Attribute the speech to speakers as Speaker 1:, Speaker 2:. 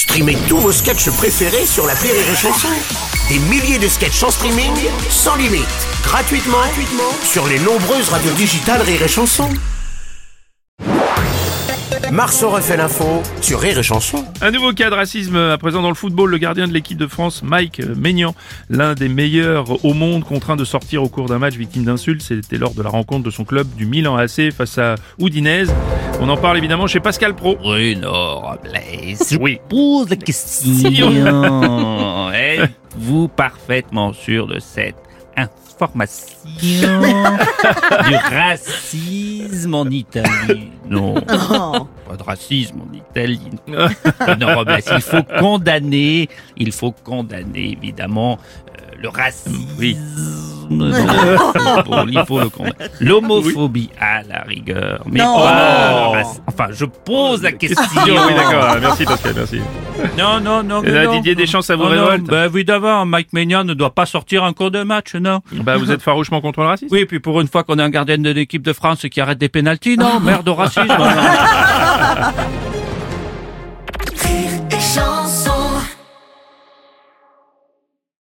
Speaker 1: Streamez tous vos sketchs préférés sur la Rire et Chanson. Des milliers de sketchs en streaming, sans limite, gratuitement, gratuitement sur les nombreuses radios digitales Rire et Chanson. Marceau refait l'info sur Rire et Chanson.
Speaker 2: Un nouveau cas de racisme à présent dans le football. Le gardien de l'équipe de France, Mike Maignan, l'un des meilleurs au monde, contraint de sortir au cours d'un match victime d'insultes. C'était lors de la rencontre de son club du Milan AC face à Udinese. On en parle évidemment chez Pascal Pro.
Speaker 3: Bruno Robles,
Speaker 2: Oui.
Speaker 3: pose la question. Êtes-vous parfaitement sûr de cette information du racisme en Italie? Non, pas de racisme en Italie. Bruno Robles, il faut condamner, il faut condamner évidemment euh, le racisme.
Speaker 2: Oui.
Speaker 3: L'homophobie à la rigueur. Mais
Speaker 4: Non.
Speaker 3: pas racisme. Enfin, je pose la question.
Speaker 2: oui, d'accord. Merci Pascal, merci.
Speaker 3: Non, non, non.
Speaker 2: Et là,
Speaker 3: non.
Speaker 2: Didier Deschamps, ça vous
Speaker 3: Oh
Speaker 2: révolte
Speaker 3: bah, évidemment, Mike Maignan ne doit pas sortir un cours de match, non
Speaker 2: Bah, vous êtes farouchement contre le racisme
Speaker 3: Oui, puis pour une fois qu'on a un gardien de l'équipe de France qui arrête des pénalties, non, merde au racisme.